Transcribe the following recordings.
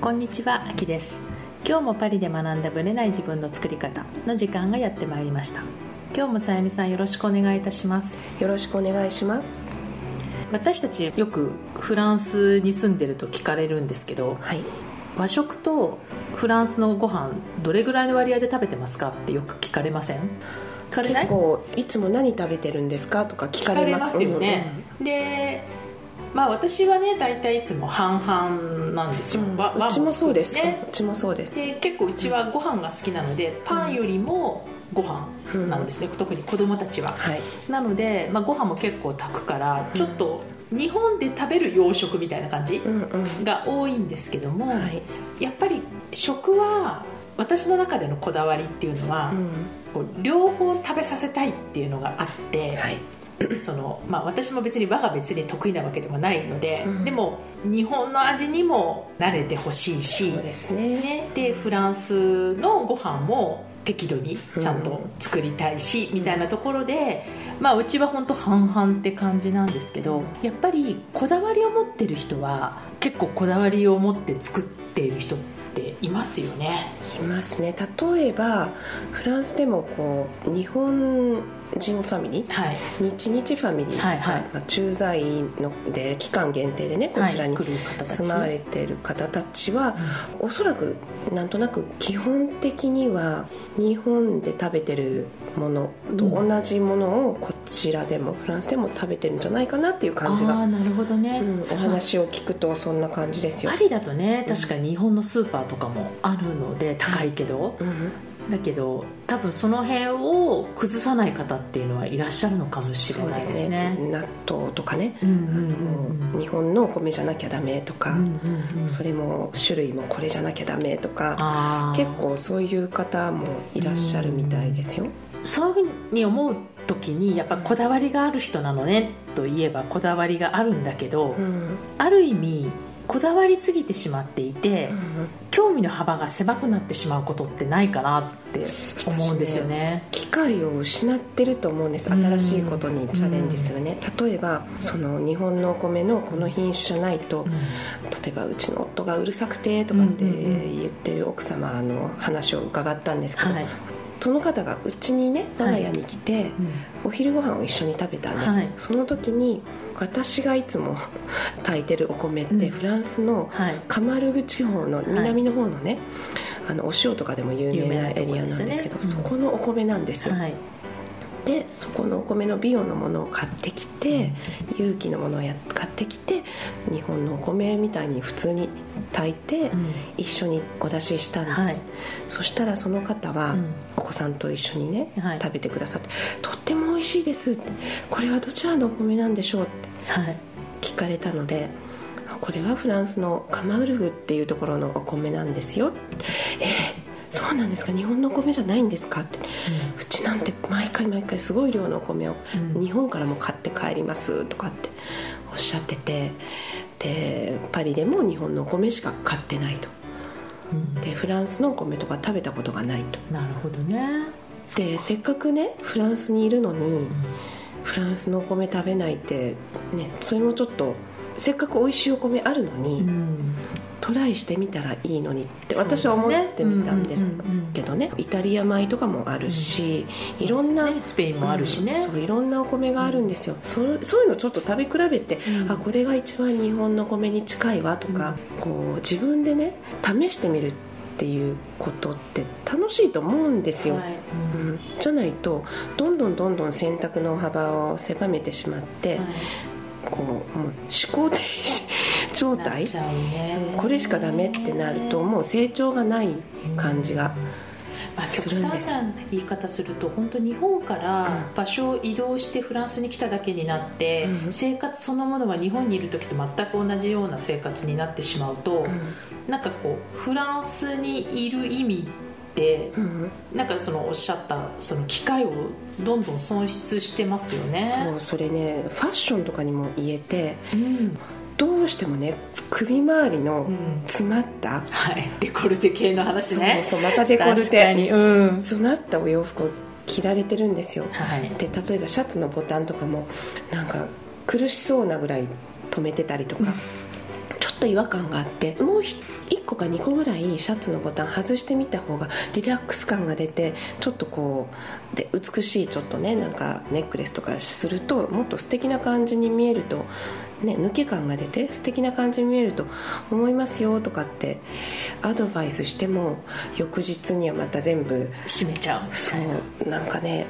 こんにちは、あきです。今日もパリで学んだブレない自分の作り方の時間がやってまいりました。今日もさやみさんよろしくお願いいたします。よろしくお願いします。私たちよくフランスに住んでると聞かれるんですけどはい。和食とフランスのご飯どれぐらいの割合で食べてますかってよく聞かれません？聞かれない？結構いつも何食べてるんですかとか聞かれます。よね、でまあ私はね大体いつも半々なんですよ、うん。うちもそうです、ね。うちもそうです。で結構うちはご飯が好きなのでパンよりもご飯なんですね、特に子供たちは。はい。なので、まあ、ご飯も結構炊くからちょっと日本で食べる洋食みたいな感じうんうん。が多いんですけども、はい。やっぱり食は私の中でのこだわりっていうのは、うん。こう両方食べさせたいっていうのがあって、はい そのまあ、私も別に和が別に得意なわけでもないので、うん。でも日本の味にも慣れてほしいしそうですね。ね、でフランスのご飯も適度にちゃんと作りたいし、みたいなところで、まあ、うちは本当半々って感じなんですけどやっぱりこだわりを持ってる人は結構こだわりを持って作っている人っていますよね。いますね。例えばフランスでもこう日本人ファミリー？はい。日日ファミリー。はいはい。まあ、駐在ので期間限定でねこちらに住まわれている方たちは、おそらくなんとなく基本的には日本で食べてるものと同じものをこちらでもフランスでも食べてるんじゃないかなっていう感じああが、なるほどね、うん、お話を聞くとそんな感じですよ。パ。リだとね確かに日本のスーパーとかもあるので高いけど、うんだけど多分その辺を崩さない方っていうのはいらっしゃるのかもしれないですね。納豆とかね、うんうんうんあの日本のお米じゃなきゃダメとか、うんうんうんそれも種類もこれじゃなきゃダメとか結構そういう方もいらっしゃるみたいですよ。そういうふうに思う時にやっぱこだわりがある人なのねといえばこだわりがあるんだけど、うん。ある意味こだわりすぎてしまっていて、うん。興味の幅が狭くなってしまうことってないかなって思うんですよね。機会を失ってると思うんです。うん。新しいことにチャレンジするね。例えばその日本のお米のこの品種じゃないとうん。例えばうちの夫がうるさくてとかってうんうんうん。言ってる奥様の話を伺ったんですけど、はい。その方がうちにね我が家に来て、うん。お昼ご飯を一緒に食べたんです、はい。その時に私がいつも 炊いてるお米って、うん。フランスのはい。カマルグ地方の南の方のね、あのお塩とかでも有名なエリアなんですけどねそこのお米なんですよ、はい。でそこのお米のビオのものを買ってきて、有機のものをや買ってきて日本のお米みたいに普通に炊いて、うん。一緒にお出ししたんです、はい。そしたらその方は、うん。お子さんと一緒にね、はい。食べてくださって「とっても美味しいです」って「これはどちらのお米なんでしょう?」ってはい。聞かれたのであこれはフランスのカマウルグっていうところのお米なんですよ。えーそうなんですか？日本のお米じゃないんですか？って。うちなんて毎回毎回すごい量のお米をうん。日本からも買って帰りますとかっておっしゃっててでパリでも日本のお米しか買ってないと。うん。でフランスのお米とか食べたことがないと。なるほどね。でせっかくねフランスにいるのにフランスのお米食べないってねそれもちょっとせっかく美味しいお米あるのに、うん。トライしてみたらいいのにって私は思ってみたんですうんうんうんうん。けどね。イタリア米とかもあるし、いろんな、ね。スペインもあるしね。うんそういろんなお米があるんですよ、そうそういうのちょっと食べ比べて、うん。あこれが一番日本の米に近いわとか、こう自分でね試してみるっていうことって楽しいと思うんですよ、はい。うん、じゃないとどんどんどんどん選択の幅を狭めてしまって、はい。こうもう思考停止状な態これしかダメってなるともう成長がない感じがまあ、す極るんです。端な言い方すると本当日本からうん。場所を移動してフランスに来ただけになって、うん。生活そのものは日本にいる時と全く同じような生活になってしまうと、なんかこうフランスにいる意味っうん。なんかそのおっしゃったその機会をどんどん損失してますよね。そうそれねファッションとかにも言えてうんどうしてもね首周りのうん。詰まった、はい。デコルテ系の話ね。そうそうまたデコルテ。うん。詰まったお洋服を着られてるんですよ。はい。で例えばシャツのボタンとかもなんか苦しそうなぐらい止めてたりとかちょっと違和感があってもうひ一個個か2個ぐらいシャツのボタン外してみた方がリラックス感が出てちょっとこうで美しいちょっとねなんかネックレスとかするともっと素敵な感じに見えるとね、抜け感が出て素敵な感じに見えると思いますよとかってアドバイスしても翌日にはまた全部閉めちゃう。そうなんかね、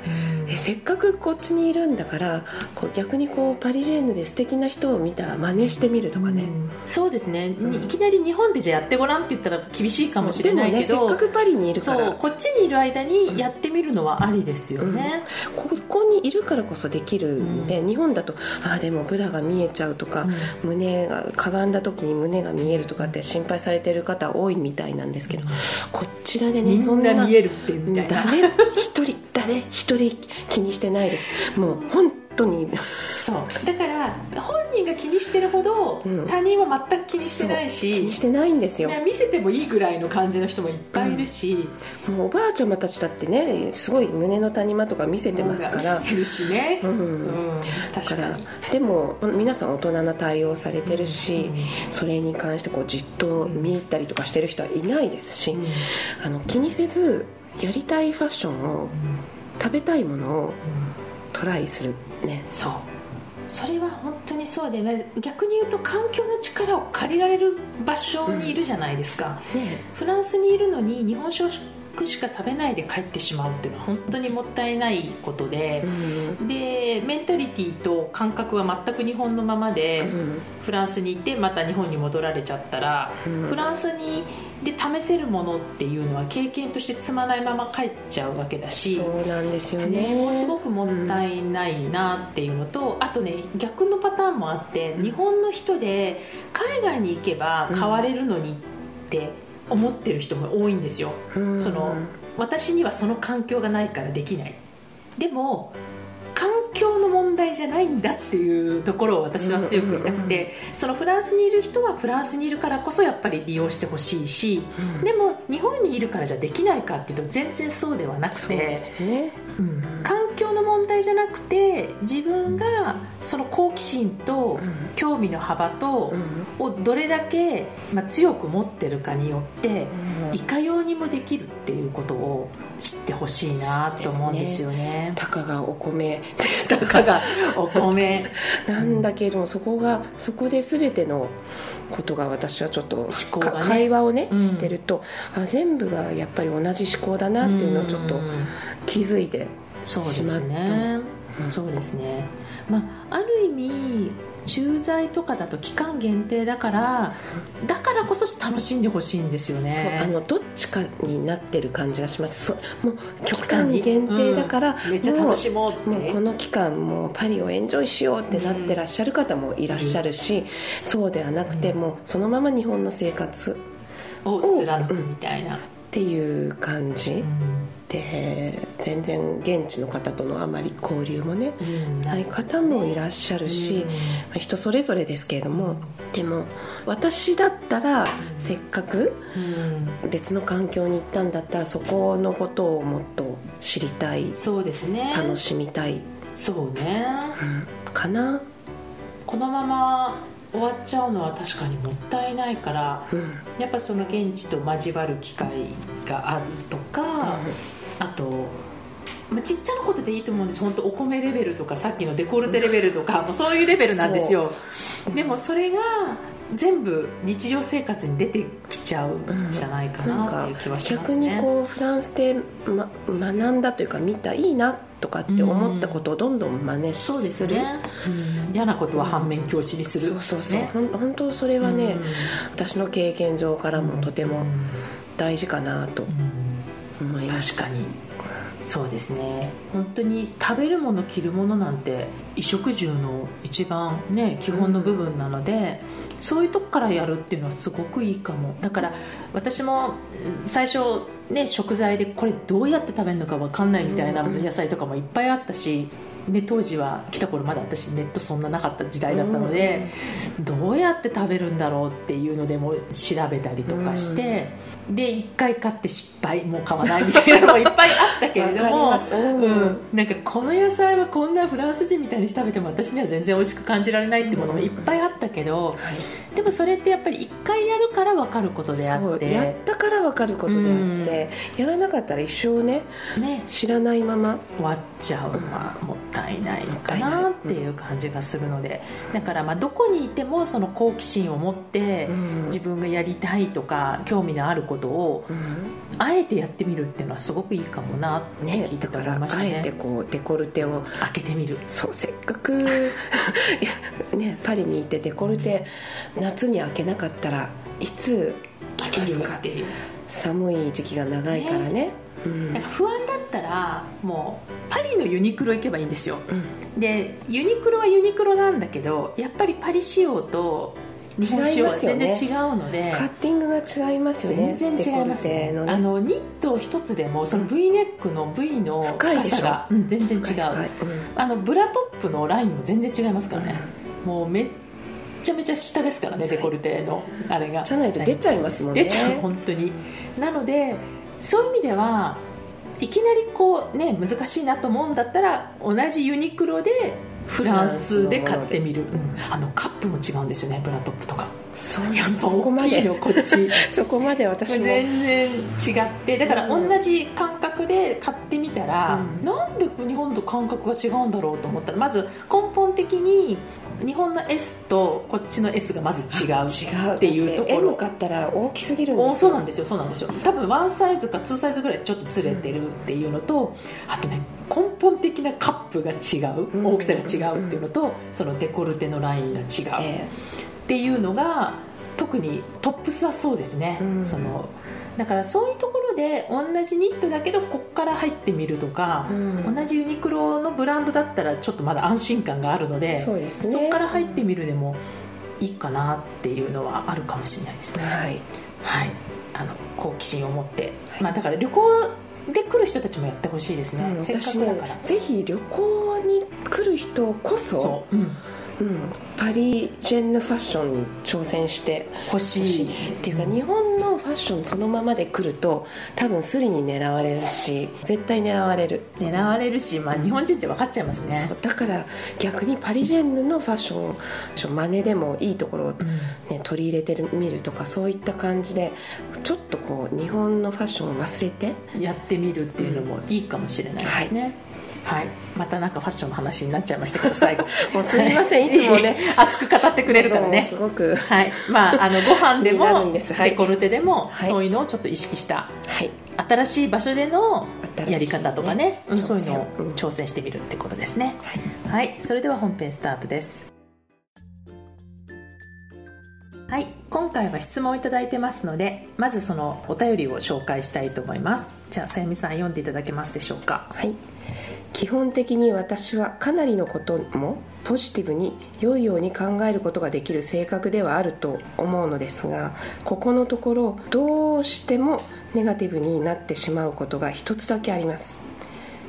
えせっかくこっちにいるんだからこう逆にこうパリジェンヌで素敵な人を見たら真似してみるとかね、そうですね、いきなり日本でじゃあやってごらんって言ったら厳しいかもしれないけど、でもねせっかくパリにいるから。こっちにいる間にやってみるのはありですよね、ここにいるからこそできるんで、日本だとああでもブラが見えちゃうとか、うん、胸がかがんだ時に胸が見えるとかって心配されてる方多いみたいなんですけど、こちらでねそんな見えるってみたいな。誰？一人誰？一人気にしてないです。もう本当に。そう。だから本人が気にしてるほど、他人は全く気にしてないし気にしてないんですよ。見せてもいいぐらいの感じの人もいっぱいいるし、うん、もうおばあちゃまたちだってねすごい胸の谷間とか見せてますから。見せてるしね、うん。うん、確かに。でも皆さん大人な対応されてるし、それに関してこうじっと見入ったりとかしてる人はいないですし、あの気にせずやりたいファッションを、食べたいものをトライするね。そう。それは本当にそうで、ね、逆に言うと環境の力を借りられる場所にいるじゃないですか、うん。ね、フランスにいるのに日本食しか食べないで帰ってしまうっていうのは本当にもったいないことで、うん、でメンタリティーと感覚は全く日本のままで、うん、フランスに行ってまた日本に戻られちゃったら、フランスにで試せるものっていうのは経験として積まないまま帰っちゃうわけだしそうなんですよね。もうすごくもったいないなっていうのと、うん、あとね逆のパターンもあって日本の人で海外に行けば変われるのにって思ってる人も多いんですよ、うん、その私にはその環境がないからできない。でも環境の問題じゃないんだっていうところを私は強く言いたくて、そのフランスにいる人はフランスにいるからこそやっぱり利用してほしいし、うん、でも日本にいるからじゃできないかっていうと全然そうではなくて、ね。うん、環境の問題じゃなくて自分がその好奇心と興味の幅と、をどれだけ、まあ、強く持ってるかによって、いかようにもできるっていうことを知ってほしいなと思うんですよね、ね、たかがお米。たかがお米。なんだけどそこがそこで全てのことが私はちょっと、ね、会話をね、うん、してるとあ全部がやっぱり同じ思考だなっていうのをちょっと気づいてしまったんです、そうですね、そうですね。まあ、ある意味駐在とかだと期間限定だからだからこそ楽しんでほしいんですよね。あのどっちかになってる感じがします。もう極端に。限定だから、うん、めっちゃ楽しもうもうこの期間もうパリをエンジョイしようってなってらっしゃる方もいらっしゃるし、うん、そうではなくてもそのまま日本の生活を貫くみたいな、っていう感じ、うん。で全然現地の方とのあまり交流もね、うん、ない方もいらっしゃるし、うん、人それぞれですけれどもでも私だったらせっかく別の環境に行ったんだったらそこのことをもっと知りたいそうですね。楽しみたい。そうね、うん、かな？このまま終わっちゃうのは確かにもったいないから、うん、やっぱその現地と交わる機会があるとか、あとまあ、ちっちゃなことでいいと思うんです。本当お米レベルとかさっきのデコルテレベルとかもうそういうレベルなんですよ。でもそれが全部日常生活に出てきちゃうんじゃないかなっていう気はしますね、逆にこうフランスで、ま、学んだというか見たいいなとかって思ったことをどんどん真似する、うん、すね、うん、嫌なことは反面教師にする、そうそうそう、ね、本当それはね、私の経験上からもとても大事かなと思います、確かにそうですね。本当に食べるもの着るものなんて衣食住の一番ね基本の部分なので、うん、そういうとこからやるっていうのはすごくいいかも。だから私も最初ね食材でこれどうやって食べるのか分かんないみたいな野菜とかもいっぱいあったしね、当時は来た頃まだ私ネットそんななかった時代だったので、どうやって食べるんだろうっていうのでも調べたりとかして、で1回買って失敗もう買わないみたいなのもいっぱいあったけれどもうん。うん。なんかこの野菜はこんなフランス人みたいに食べても私には全然美味しく感じられないってものもいっぱいあったけど、でもそれってやっぱり1回やるから分かることであってやったから分かることであって、やらなかったら一生ねね。知らないまま。終わっちゃうのはもったいないのかなっていう感じがするので。だからまあどこにいてもその好奇心を持ってうん。自分がやりたいとか興味のあることをあえてやってみるっていうのはすごくいいかもなってね聞いててだから思いましたあえてねこうデコルテを開けてみる。そうせっかく ねパリにいてデコルテ夏に開けなかったらいつ着ますか？って寒い時期が長いからね。うん。なんか不安だったらもうパリのユニクロ行けばいいんですよ。うん。でユニクロはユニクロなんだけどやっぱりパリ仕様と日本仕様は全然違うので。カッティングが違いますよね全然違いますデねね。あのニット一つでもその V ネックの V の深さが、うん、全然違う。うん。あのブラトップのラインも全然違いますからね、もうめっちゃめちゃ下ですからねデコルテのあれが。じゃないと出ちゃいますもんね。出ちゃう本当に。なのでそういう意味ではいきなりこうね難しいなと思うんだったら同じユニクロでフランスで買ってみる、うん。あのカップも違うんですよね。ブラトップとかそうやっぱそこまで大きいのこっち。そこまで私も。全然違ってだから同じ感覚で買ってみたら、うん。なんで日本と感覚が違うんだろうと思った。らまず根本的に日本の S とこっちの S がまず違う違う。っていうところ。M 買ったら大きすぎるんですそうなんですよそうなんですよ。多分ワンサイズかツーサイズぐらいちょっとずれてるっていうのとあとね根本的なカップが違う、うん。大きさが違うっていうのとそのデコルテのラインが違う。えっていうのが特にトップスはそうですね、うん。そのだからそういうところで同じニットだけどこっから入ってみるとかえ、うん。同じユニクロのブランドだったらちょっとまだ安心感があるのでそうですね。そこから入ってみるでもいいかなっていうのはあるかもしれないですね。はい。はい。あの好奇心を持って、まあ、だから旅行で来る人たちもやってほしいですね、うんせっかくだから。ぜひ旅行に来る人こそそう、うん、うん、パリジェンヌファッションに挑戦して欲しいほしいっていうか日本のファッションそのままで来ると多分スリに狙われるし絶対狙われる。狙われるし、まあ、日本人って分かっちゃいますね。だから逆にパリジェンヌのファッションを真似でもいいところを、ね、取り入れてるみるとかそういった感じでちょっとこう日本のファッションを忘れてやってみるっていうのもいいかもしれないですね、はいまたなんかファッションの話になっちゃいましたけど最後。もうすみません。い。つもね 熱く語ってくれるからね。すごくはい。まああのご飯でもはい。デコルテでも、はい。そういうのをちょっと意識したはい。新しい場所でのやり方とかねうんそういうの。を挑戦してみるってことですね。はい、それでは本編スタートです。はい。今回は質問をいただいてますのでまずそのお便りを紹介したいと思います。じゃあさゆみさん読んでいただけますでしょうか。はい、基本的に私はかなりのこともポジティブに良いように考えることができる性格ではあると思うのですがここのところどうしてもネガティブになってしまうことが一つだけあります。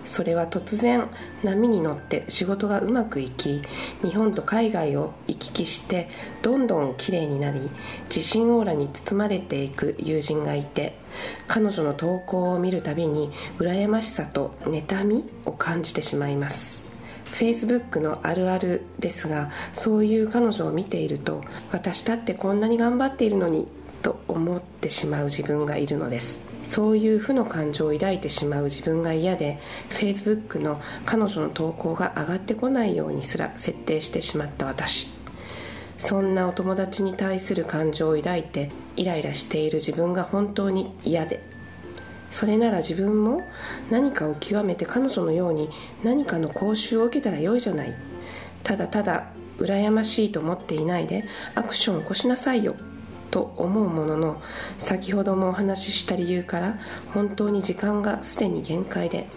それは突然波に乗って仕事がうまくいき日本と海外を行き来してどんどん綺麗になり自信オーラに包まれていく友人がいて彼女の投稿を見るたびに羨ましさと妬みを感じてしまいます。Facebook のあるあるですがそういう彼女を見ていると私だってこんなに頑張っているのにと思ってしまう自分がいるのです。そういう負の感情を抱いてしまう自分が嫌で Facebook の彼女の投稿が上がってこないようにすら設定してしまった私。そんなお友達に対する感情を抱いてイライラしている自分が本当に嫌でそれなら自分も何かを極めて彼女のように何かの講習を受けたらよいじゃない。ただただ羨ましいと思っていないでアクションを起こしなさいよと思うものの先ほどもお話しした理由から本当に時間がすでに限界で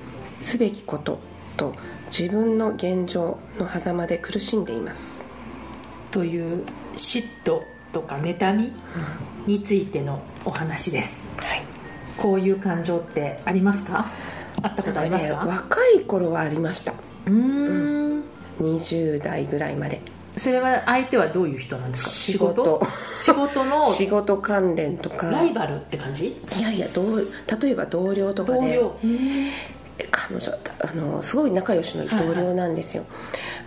すべきことと自分の現状の狭間で苦しんでいます。という嫉妬とか妬みについてのお話です。はい。こういう感情ってありますか？あったことありますか、ね若い頃はありました。うーん。20代ぐらいまで。それは相手はどういう人なんですか？仕事。仕事？の 仕事関連とか。ライバルって感じ？いやいや同例えば同僚とかで。同僚。彼女あのすごい仲良しの同僚なんですよ、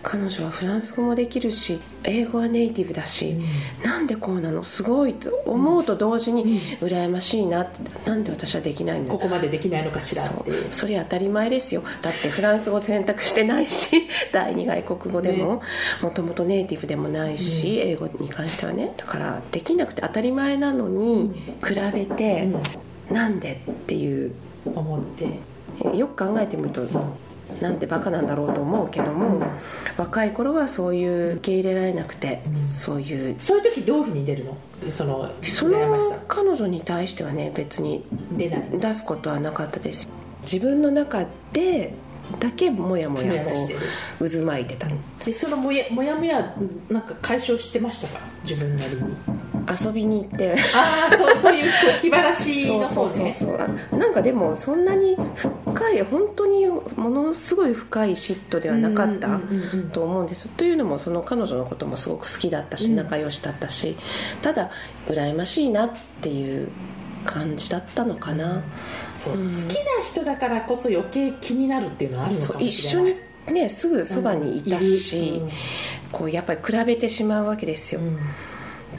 彼女はフランス語もできるし英語はネイティブだし、なんでこうなの？すごいと思うと同時に羨ましいなってなんで私はできないんだここまでできないのかしらってそれ当たり前ですよ。だってフランス語選択してないし 第二外国語でも。もともとネイティブでもないし、英語に関してはね。だからできなくて当たり前なのに比べて、なんでっていう。思って。えよく考えてみるとなんてバカなんだろうと思うけども若い頃はそういう受け入れられなくて、そういうそういう時どういうふうに出るの？そのその彼女に対してはね別に出ない。出すことはなかったです。自分の中でだけもやもやこう渦巻いてた。でそのもやもやもやなんか解消してましたか？自分なりに遊びに行って。ああそうそういう気晴らしのそうそう方ねそうそう。あなんかでもそんなに深い本当にものすごい深い嫉妬ではなかったうんうんうんうんと思うんです。というのもその彼女のこともすごく好きだったしうん。仲良しだったし、ただ羨ましいなっていう感じだったのかな、そう、うん。好きな人だからこそ余計気になるっていうのはあるのかも一緒しれない。にねすぐそばにいたし、うん。こうやっぱり比べてしまうわけですよ、うん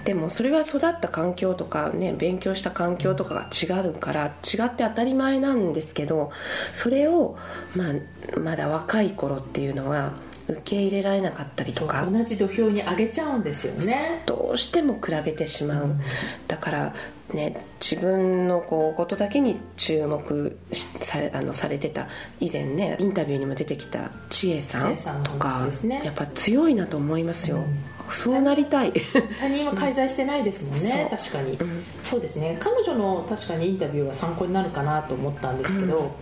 でもそれは育った環境とかね勉強した環境とかが違うから違って当たり前なんですけどそれを、まあ、まだ若い頃っていうのは受け入れられなかったりとか。同じ土俵に上げちゃうんですよね。どうしても比べてしまう、うん。だからね自分のこうことだけに注目しされあのされてた。以前ねインタビューにも出てきた千恵さんとかねやっぱ強いなと思いますよ、うん。そうなりたい、他人は介在してないですもんね、うん。確かに、う。ん。そうですね。彼女の確かにインタビューは参考になるかなと思ったんですけど、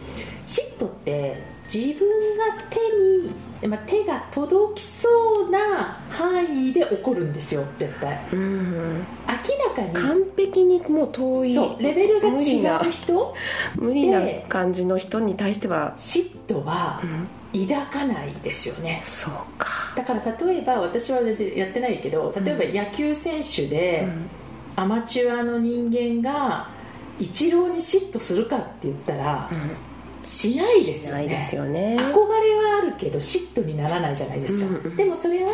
嫉妬って自分が手に、まあ、手が届きそうな範囲で起こるんですよ絶対。うん明らかに。完璧にもう遠い。そうレベルが違う人。無理なで感じの人に対しては、嫉妬はうん。抱かないですよね。そうか、だから例えば私は全然やってないけど例えば野球選手で、アマチュアの人間がイチローに嫉妬するかって言ったらしないですよね。ですよね。憧れはあるけど嫉妬にならないじゃないですか、うんうんでもそれは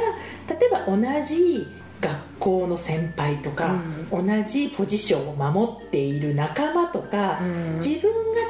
例えば同じ学校の先輩とか、同じポジションを守っている仲間とか、うん。自分が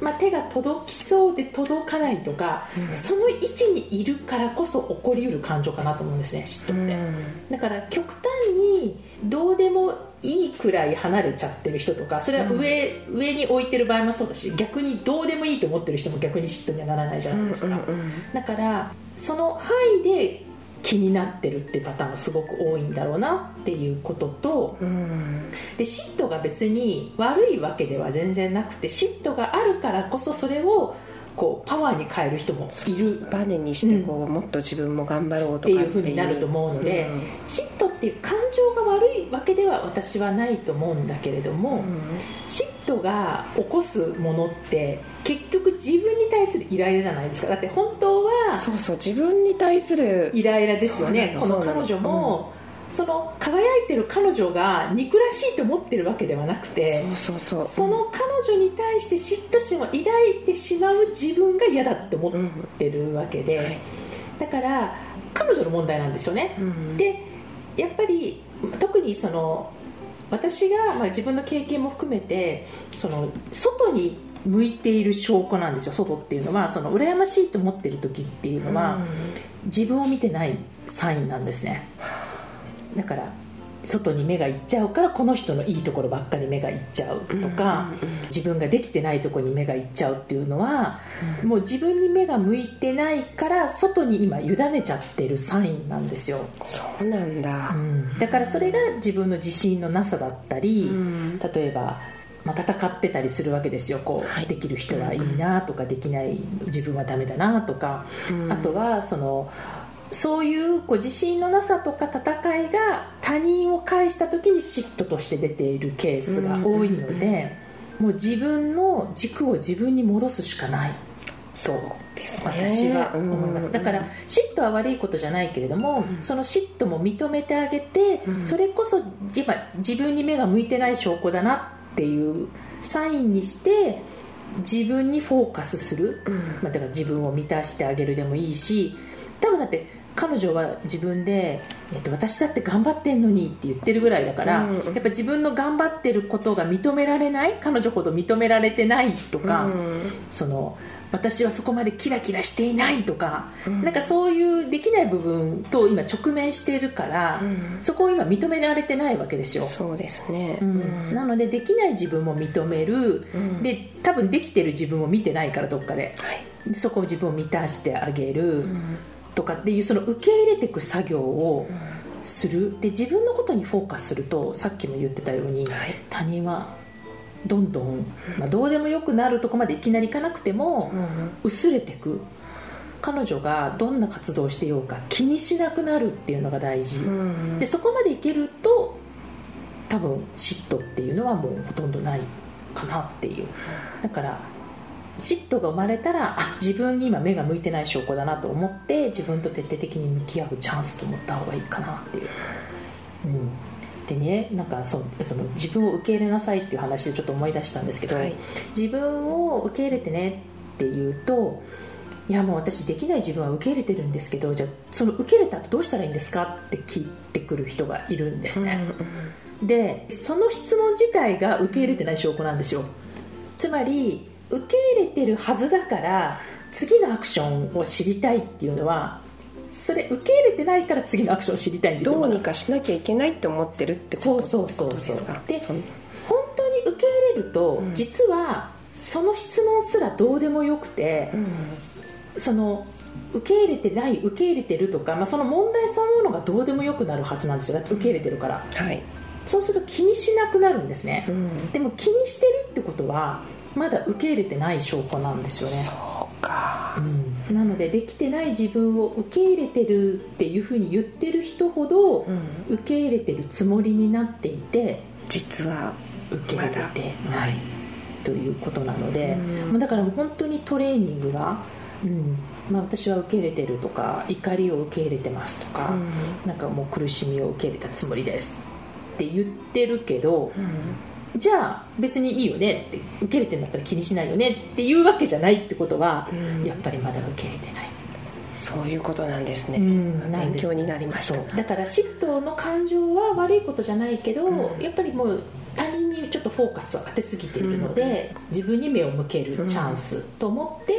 手,、まあ、手が届きそうで届かないとか、うん。その位置にいるからこそ起こりうる感情かなと思うんですね嫉妬って、だから極端にどうでもいいくらい離れちゃってる人とかそれは上,、上に置いてる場合もそうだし逆にどうでもいいと思ってる人も逆に嫉妬にはならないじゃないですか、うんうんうん。だからその範囲で気になってるっていうパターンがすごく多いんだろうなっていうこととうん。で嫉妬が別に悪いわけでは全然なくて嫉妬があるからこそそれをこうパワーに変える人もいる。バネにしてこう、もっと自分も頑張ろうとかっていう。風になると思うので、うん嫉妬っていう感情が悪いわけでは私はないと思うんだけれども、嫉妬が起こすものって結局自分に対するイライラじゃないですか。だって本当はそうそう自分に対する。イライラですよね。この彼女も、その輝いてる彼女が憎らしいと思ってるわけではなくてそうそうそう。その彼女に対して嫉妬心を抱いてしまう自分が嫌だって思ってるわけで、はい。だから彼女の問題なんですよね、うんでやっぱり特にその私が、まあ、自分の経験も含めてその外に向いている証拠なんですよ。外っていうのはその羨ましいと思ってる時っていうのは、自分を見てないサインなんですねだから外に目がいっちゃうからこの人のいいところばっかり目がいっちゃうとか、うんうんうん。自分ができてないところに目がいっちゃうっていうのは、もう自分に目が向いてないから外に今委ねちゃってるサインなんですよ、そうなんだ、だからそれが自分の自信のなさだったり、うん。例えば、まあ、戦ってたりするわけですよ。こう、はい。できる人はいいなとかできない自分はダメだなとか、うん。あとはそのそういうこう自信のなさとか戦いが他人を介した時に嫉妬として出ているケースが多いので、もう自分の軸を自分に戻すしかない。そうでですね。私は思います、うんだから嫉妬は悪いことじゃないけれども、うん。その嫉妬も認めてあげて、うん。それこそ今自分に目が向いてない証拠だなっていうサインにして自分にフォーカスする、うん。まあ、だから自分を満たしてあげるでもいいし多分だって彼女は自分で、えっと、私だって頑張ってんのにって言ってるぐらいだから、うん。やっぱ自分の頑張ってることが認められない彼女ほど認められてないとか、うん。その私はそこまでキラキラしていないとか、うん。なんかそういうできない部分と今直面しているから、うん。そこを今認められてないわけですよ、そうですね、うん。なのでできない自分も認める、うん。で多分できてる自分を見てないからどっかで。はい。でそこを自分を満たしてあげる。うんとかっていうその受け入れていく作業をする。で自分のことにフォーカスするとさっきも言ってたように、はい。他人はどんどん、まあ、どうでもよくなるとこまでいきなりいかなくても、薄れていく。彼女がどんな活動をしてようか気にしなくなるっていうのが大事、うん。でそこまでいけると多分嫉妬っていうのはもうほとんどないかなっていう。だから嫉妬が生まれたらあ自分に今目が向いてない証拠だなと思って自分と徹底的に向き合うチャンスと思った方がいいかなっていう、うん、でねなんかそうその自分を受け入れなさいっていう話でちょっと思い出したんですけど、はい。自分を受け入れてねって言うといやもう私できない自分は受け入れてるんですけどじゃあその受け入れた後どうしたらいいんですかって聞いてくる人がいるんですね、でその質問自体が受け入れてない証拠なんですよ。つまり受け入れてるはずだから次のアクションを知りたいっていうのはそれ受け入れてないから次のアクションを知りたいんですよどうにかしなきゃいけないって思ってるってことそうそうそうそう。ですかでその本当に受け入れると、うん。実はその質問すらどうでもよくて、その受け入れてない受け入れてるとか、まあ、その問題そのものがどうでもよくなるはずなんですよ。だって受け入れてるから、はい、そうすると気にしなくなるんですね、うん、でも気にしてるってことはまだ受け入れてない証拠なんですよね。そうか。うん。なのでできてない自分を受け入れてるっていうふうに言ってる人ほど、うん。受け入れてるつもりになっていて実は受け入れてないということなので、うん。まあだから本当にトレーニングが、うん。まあ、私は受け入れてるとか怒りを受け入れてますとか、なんかもう苦しみを受け入れたつもりですって言ってるけど、じゃあ別にいいよねって受け入れてるんだったら気にしないよねっていうわけじゃないってことは、うん。やっぱりまだ受け入れてない。そういうことなんですね、うん勉強になりましだから嫉妬の感情は悪いことじゃないけど、うん。やっぱりもう他人にちょっとフォーカスを当てすぎているので、自分に目を向けるチャンスと思って、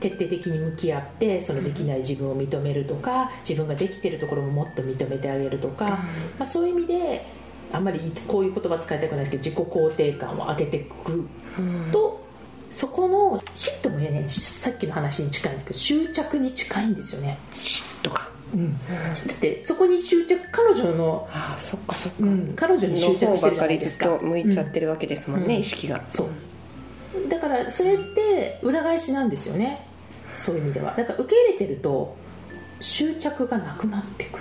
徹底的に向き合ってそのできない自分を認めるとか自分ができてるところももっと認めてあげるとか、まあ、そういう意味であんまりこういう言葉使いたくないですけど自己肯定感を上げていくうん。とそこの嫉妬もねさっきの話に近いんですけど執着に近いんですよね。嫉妬か。だってそこに執着彼女の、ああそっかそっか、うん、彼女に執着してるじゃないですか。と向いちゃってるわけですもんね、うん。意識が。そう。だからそれって裏返しなんですよね。そういう意味では。だから受け入れてると執着がなくなってくっ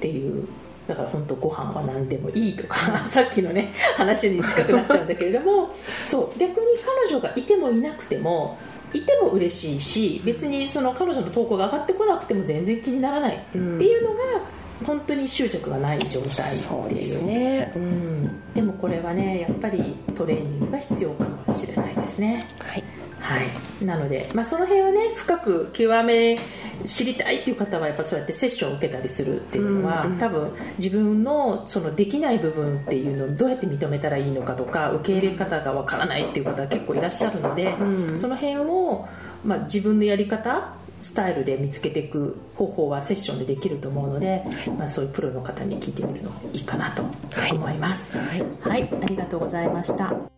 ていうだから本当ご飯は何でもいいとか さっきのね話に近くなっちゃうんだけれども そう逆に彼女がいてもいなくてもいても嬉しいし別にその彼女の投稿が上がってこなくても全然気にならないっていうのが本当に執着がない状態っていう。そうですね、ううんん、でもこれはねやっぱりトレーニングが必要かもしれないですね。はいはい。なので、まあ、その辺はね深く極め知りたいっていう方はやっぱそうやってセッションを受けたりするっていうのは、うんうん。多分自分のそのできない部分っていうのをどうやって認めたらいいのかとか受け入れ方がわからないっていう方は結構いらっしゃるので、うん。その辺を、まあ、自分のやり方スタイルで見つけていく方法はセッションでできると思うので、まあ、そういうプロの方に聞いてみるのもいいかなと思います。はい。はい、ありがとうございました。